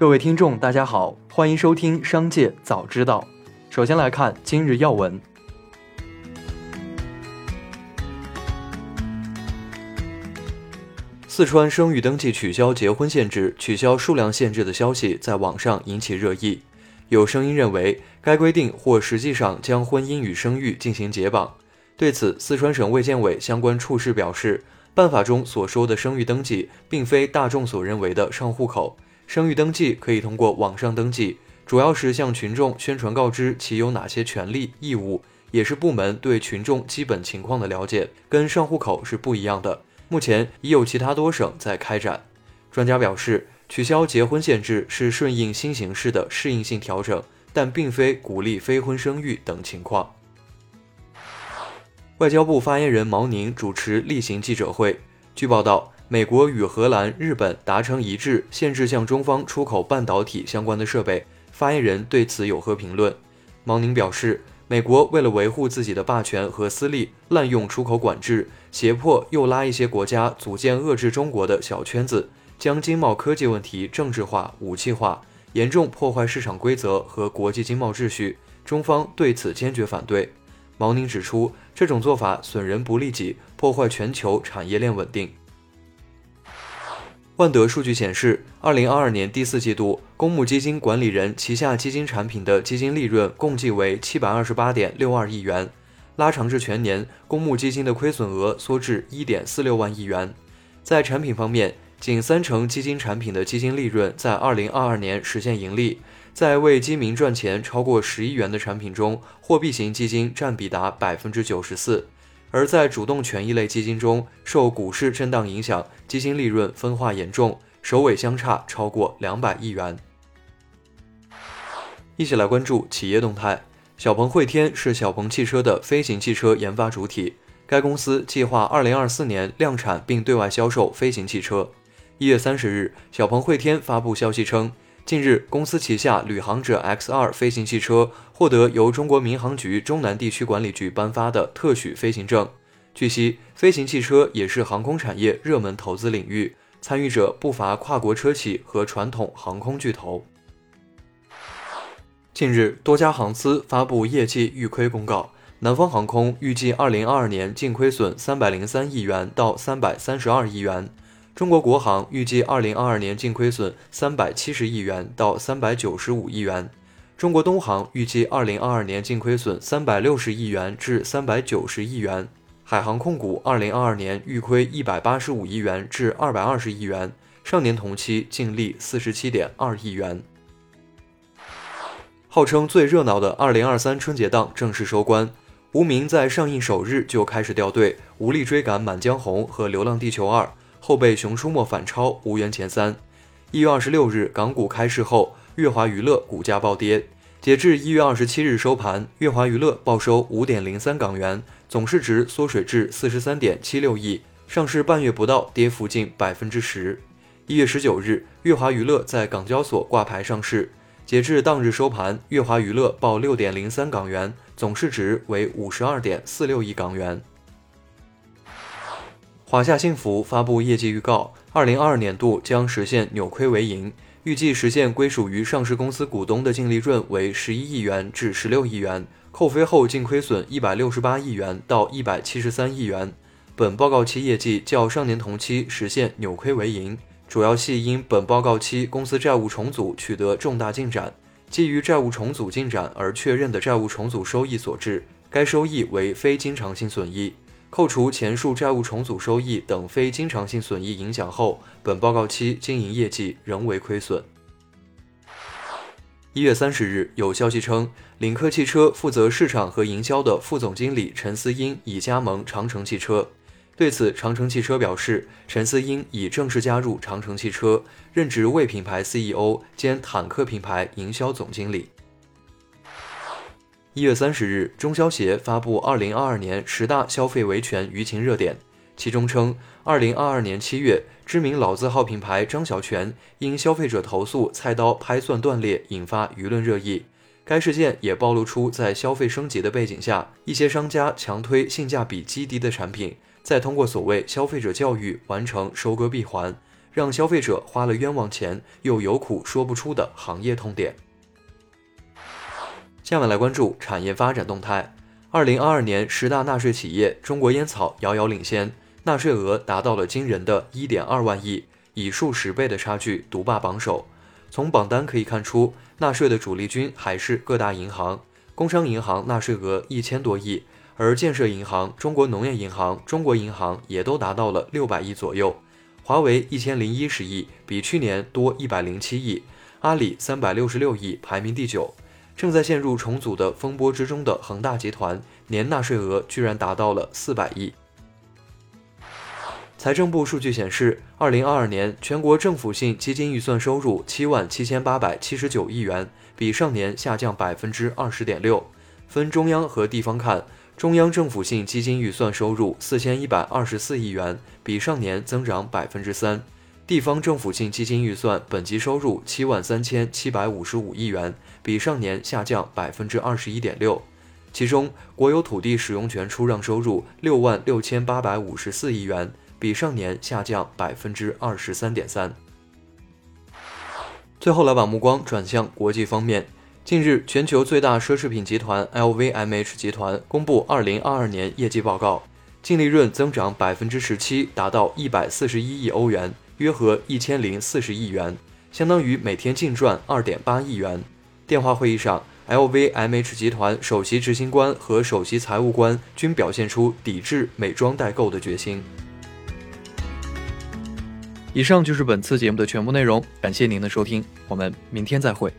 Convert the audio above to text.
各位听众，大家好，欢迎收听《商界早知道》。首先来看今日要闻。四川生育登记取消结婚限制、取消数量限制的消息在网上引起热议。有声音认为，该规定或实际上将婚姻与生育进行解绑。对此，四川省卫健委相关处室表示，办法中所说的生育登记，并非大众所认为的上户口。生育登记可以通过网上登记，主要是向群众宣传告知其有哪些权利义务，也是部门对群众基本情况的了解，跟上户口是不一样的。目前已有其他多省在开展。专家表示，取消结婚限制是顺应新形势的适应性调整，但并非鼓励非婚生育等情况。外交部发言人毛宁主持例行记者会，据报道。美国与荷兰、日本达成一致，限制向中方出口半导体相关的设备。发言人对此有何评论？毛宁表示，美国为了维护自己的霸权和私利，滥用出口管制，胁迫又拉一些国家组建遏制中国的小圈子，将经贸科技问题政治化、武器化，严重破坏市场规则和国际经贸秩序。中方对此坚决反对。毛宁指出，这种做法损人不利己，破坏全球产业链稳定。万德数据显示，二零二二年第四季度，公募基金管理人旗下基金产品的基金利润共计为七百二十八点六二亿元，拉长至全年，公募基金的亏损额缩至一点四六万亿元。在产品方面，仅三成基金产品的基金利润在二零二二年实现盈利，在为基民赚钱超过十亿元的产品中，货币型基金占比达百分之九十四。而在主动权益类基金中，受股市震荡影响，基金利润分化严重，首尾相差超过两百亿元。一起来关注企业动态。小鹏汇天是小鹏汽车的飞行汽车研发主体，该公司计划二零二四年量产并对外销售飞行汽车。一月三十日，小鹏汇天发布消息称。近日，公司旗下旅行者 X2 飞行汽车获得由中国民航局中南地区管理局颁发的特许飞行证。据悉，飞行汽车也是航空产业热门投资领域，参与者不乏跨国车企和传统航空巨头。近日，多家航司发布业绩预亏公告，南方航空预计2022年净亏损303亿元到332亿元。中国国航预计二零二二年净亏损三百七十亿元到三百九十五亿元，中国东航预计二零二二年净亏损三百六十亿元至三百九十亿元，海航控股二零二二年预亏一百八十五亿元至二百二十亿元，上年同期净利四十七点二亿元。号称最热闹的二零二三春节档正式收官，无名在上映首日就开始掉队，无力追赶《满江红》和《流浪地球二》。后被《熊出没》反超，无缘前三。一月二十六日港股开市后，乐华娱乐股价暴跌。截至一月二十七日收盘，乐华娱乐报收五点零三港元，总市值缩水至四十三点七六亿，上市半月不到，跌幅近百分之十。一月十九日，乐华娱乐在港交所挂牌上市。截至当日收盘，乐华娱乐报六点零三港元，总市值为五十二点四六亿港元。华夏幸福发布业绩预告，二零二二年度将实现扭亏为盈，预计实现归属于上市公司股东的净利润为十一亿元至十六亿元，扣非后净亏损一百六十八亿元到一百七十三亿元。本报告期业绩较上年同期实现扭亏为盈，主要系因本报告期公司债务重组取得重大进展，基于债务重组进展而确认的债务重组收益所致，该收益为非经常性损益。扣除前述债务重组收益等非经常性损益影响后，本报告期经营业绩仍为亏损。一月三十日，有消息称，领克汽车负责市场和营销的副总经理陈思英已加盟长城汽车。对此，长城汽车表示，陈思英已正式加入长城汽车，任职为品牌 CEO 兼坦克品牌营销总经理。一月三十日，中消协发布二零二二年十大消费维权舆情热点，其中称，二零二二年七月，知名老字号品牌张小泉因消费者投诉菜刀拍蒜断裂，引发舆论热议。该事件也暴露出在消费升级的背景下，一些商家强推性价比极低的产品，再通过所谓消费者教育完成收割闭环，让消费者花了冤枉钱又有苦说不出的行业痛点。下面来关注产业发展动态。二零二二年十大纳税企业，中国烟草遥遥领先，纳税额达到了惊人的一点二万亿，以数十倍的差距独霸榜首。从榜单可以看出，纳税的主力军还是各大银行。工商银行纳税额一千多亿，而建设银行、中国农业银行、中国银行也都达到了六百亿左右。华为一千零一十亿，比去年多一百零七亿。阿里三百六十六亿，排名第九。正在陷入重组的风波之中的恒大集团，年纳税额居然达到了四百亿。财政部数据显示，二零二二年全国政府性基金预算收入七万七千八百七十九亿元，比上年下降百分之二十点六。分中央和地方看，中央政府性基金预算收入四千一百二十四亿元，比上年增长百分之三；地方政府性基金预算本级收入七万三千七百五十五亿元，比上年下降百分之二十一点六。其中，国有土地使用权出让收入六万六千八百五十四亿元。比上年下降百分之二十三点三。最后来把目光转向国际方面。近日，全球最大奢侈品集团 LVMH 集团公布二零二二年业绩报告，净利润增长百分之十七，达到一百四十一亿欧元，约合一千零四十亿元，相当于每天净赚二点八亿元。电话会议上，LVMH 集团首席执行官和首席财务官均表现出抵制美妆代购的决心。以上就是本次节目的全部内容，感谢您的收听，我们明天再会。